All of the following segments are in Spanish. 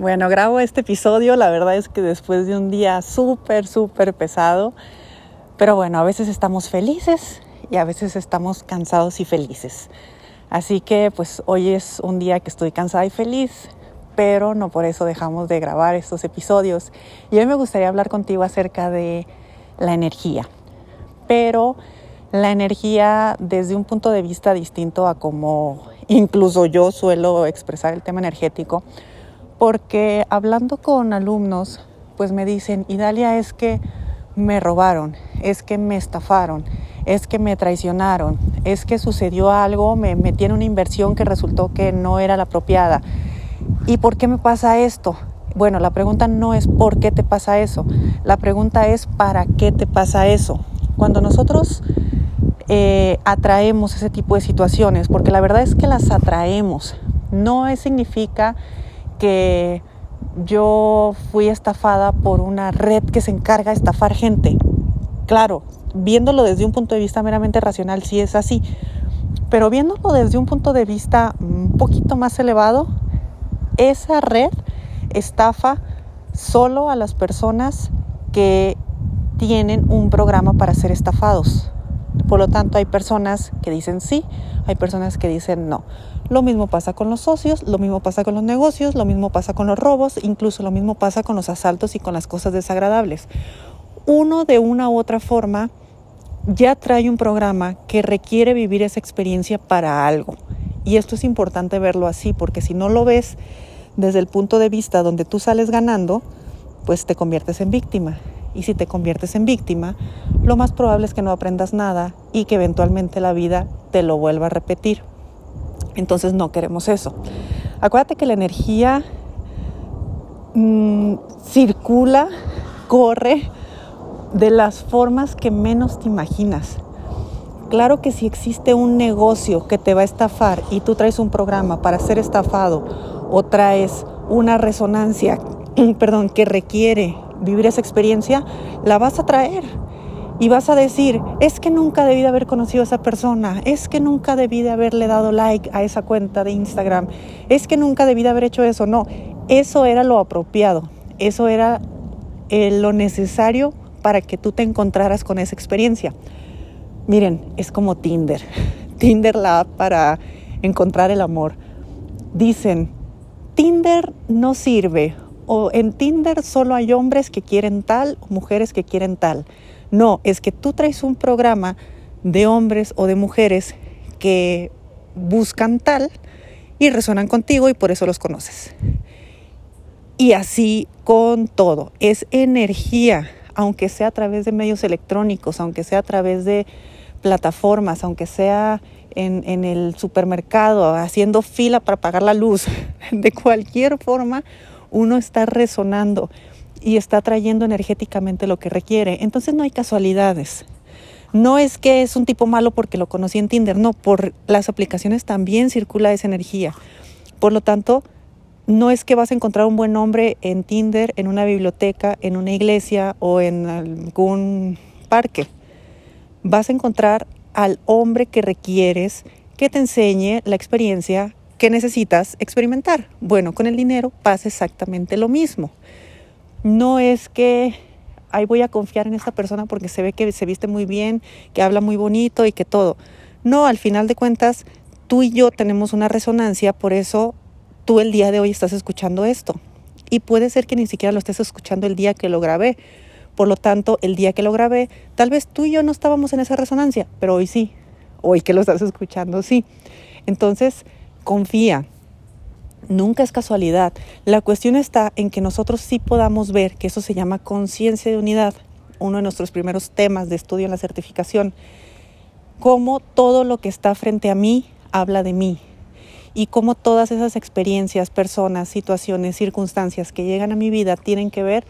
Bueno, grabo este episodio, la verdad es que después de un día súper, súper pesado, pero bueno, a veces estamos felices y a veces estamos cansados y felices. Así que pues hoy es un día que estoy cansada y feliz, pero no por eso dejamos de grabar estos episodios. Y hoy me gustaría hablar contigo acerca de la energía, pero la energía desde un punto de vista distinto a como incluso yo suelo expresar el tema energético porque hablando con alumnos, pues me dicen, Idalia, es que me robaron, es que me estafaron, es que me traicionaron, es que sucedió algo, me metí en una inversión que resultó que no era la apropiada. ¿Y por qué me pasa esto? Bueno, la pregunta no es por qué te pasa eso, la pregunta es para qué te pasa eso. Cuando nosotros eh, atraemos ese tipo de situaciones, porque la verdad es que las atraemos, no significa que yo fui estafada por una red que se encarga de estafar gente. Claro, viéndolo desde un punto de vista meramente racional, sí es así. Pero viéndolo desde un punto de vista un poquito más elevado, esa red estafa solo a las personas que tienen un programa para ser estafados. Por lo tanto, hay personas que dicen sí, hay personas que dicen no. Lo mismo pasa con los socios, lo mismo pasa con los negocios, lo mismo pasa con los robos, incluso lo mismo pasa con los asaltos y con las cosas desagradables. Uno de una u otra forma ya trae un programa que requiere vivir esa experiencia para algo. Y esto es importante verlo así, porque si no lo ves desde el punto de vista donde tú sales ganando, pues te conviertes en víctima. Y si te conviertes en víctima, lo más probable es que no aprendas nada y que eventualmente la vida te lo vuelva a repetir. Entonces no queremos eso. Acuérdate que la energía mm, circula, corre de las formas que menos te imaginas. Claro que si existe un negocio que te va a estafar y tú traes un programa para ser estafado o traes una resonancia, perdón, que requiere vivir esa experiencia, la vas a traer y vas a decir, es que nunca debí de haber conocido a esa persona, es que nunca debí de haberle dado like a esa cuenta de Instagram, es que nunca debí de haber hecho eso. No, eso era lo apropiado, eso era eh, lo necesario para que tú te encontraras con esa experiencia. Miren, es como Tinder, Tinder la app para encontrar el amor. Dicen, Tinder no sirve o en Tinder solo hay hombres que quieren tal o mujeres que quieren tal. No, es que tú traes un programa de hombres o de mujeres que buscan tal y resuenan contigo y por eso los conoces. Y así con todo, es energía, aunque sea a través de medios electrónicos, aunque sea a través de plataformas, aunque sea en, en, el supermercado, haciendo fila para pagar la luz, de cualquier forma, uno está resonando y está trayendo energéticamente lo que requiere. Entonces no hay casualidades. No es que es un tipo malo porque lo conocí en Tinder, no, por las aplicaciones también circula esa energía. Por lo tanto, no es que vas a encontrar un buen hombre en Tinder, en una biblioteca, en una iglesia o en algún parque. Vas a encontrar al hombre que requieres que te enseñe la experiencia que necesitas experimentar. Bueno, con el dinero pasa exactamente lo mismo no es que ahí voy a confiar en esta persona porque se ve que se viste muy bien, que habla muy bonito y que todo. No, al final de cuentas, tú y yo tenemos una resonancia, por eso tú el día de hoy estás escuchando esto. Y puede ser que ni siquiera lo estés escuchando el día que lo grabé. Por lo tanto, el día que lo grabé, tal vez tú y yo no estábamos en esa resonancia, pero hoy sí. Hoy que lo estás escuchando, sí. Entonces, confía, Nunca es casualidad. La cuestión está en que nosotros sí podamos ver que eso se llama conciencia de unidad, uno de nuestros primeros temas de estudio en la certificación, cómo todo lo que está frente a mí habla de mí y cómo todas esas experiencias, personas, situaciones, circunstancias que llegan a mi vida tienen que ver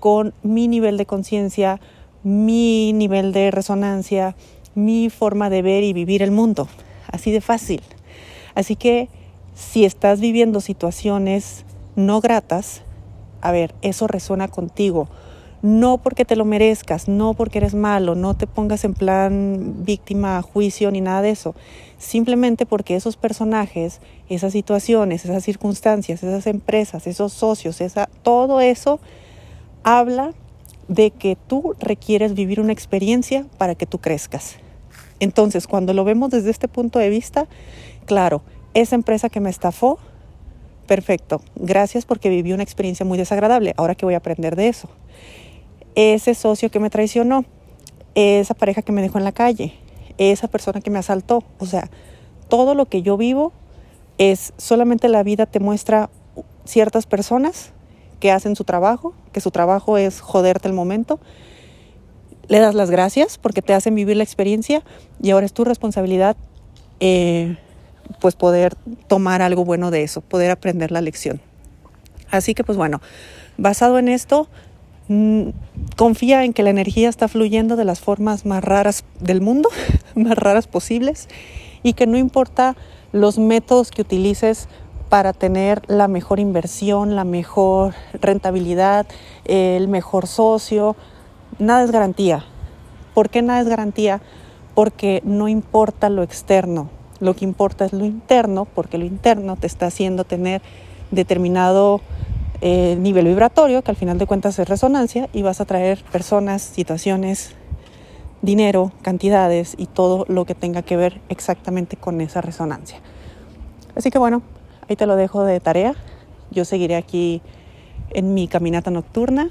con mi nivel de conciencia, mi nivel de resonancia, mi forma de ver y vivir el mundo. Así de fácil. Así que si estás viviendo situaciones no gratas, a ver, eso resuena contigo. no porque te lo merezcas, no porque eres malo, no te pongas en plan víctima, juicio ni nada de eso. Simplemente porque esos personajes, esas situaciones, esas circunstancias, esas empresas, esos socios, esa, todo eso habla de que tú requieres vivir una experiencia para que tú crezcas. Entonces, cuando lo vemos desde este punto de vista, claro, esa empresa que me estafó, perfecto, gracias porque viví una experiencia muy desagradable, ahora que voy a aprender de eso ese socio que me traicionó, esa pareja que me dejó en la calle, esa persona que me asaltó. O sea, todo lo que yo vivo es solamente la vida te muestra ciertas personas que hacen su trabajo, que su trabajo es joderte el momento. Le das las gracias porque te hacen vivir la experiencia y ahora es tu responsabilidad eh, pues poder tomar algo bueno de eso, poder aprender la lección. Así que pues bueno, basado en esto, Mm, confía en que la energía está fluyendo de las formas más raras del mundo, más raras posibles, y que no importa los métodos que utilices para tener la mejor inversión, la mejor rentabilidad, el mejor socio, nada es garantía. ¿Por qué nada es garantía? Porque no importa lo externo, lo que importa es lo interno, porque lo interno te está haciendo tener determinado eh, nivel vibratorio, que al final de cuentas es resonancia, y vas a traer personas, situaciones, dinero, cantidades y todo lo que tenga que ver exactamente con esa resonancia. Así que bueno, ahí te lo dejo de tarea. Yo seguiré aquí en mi caminata nocturna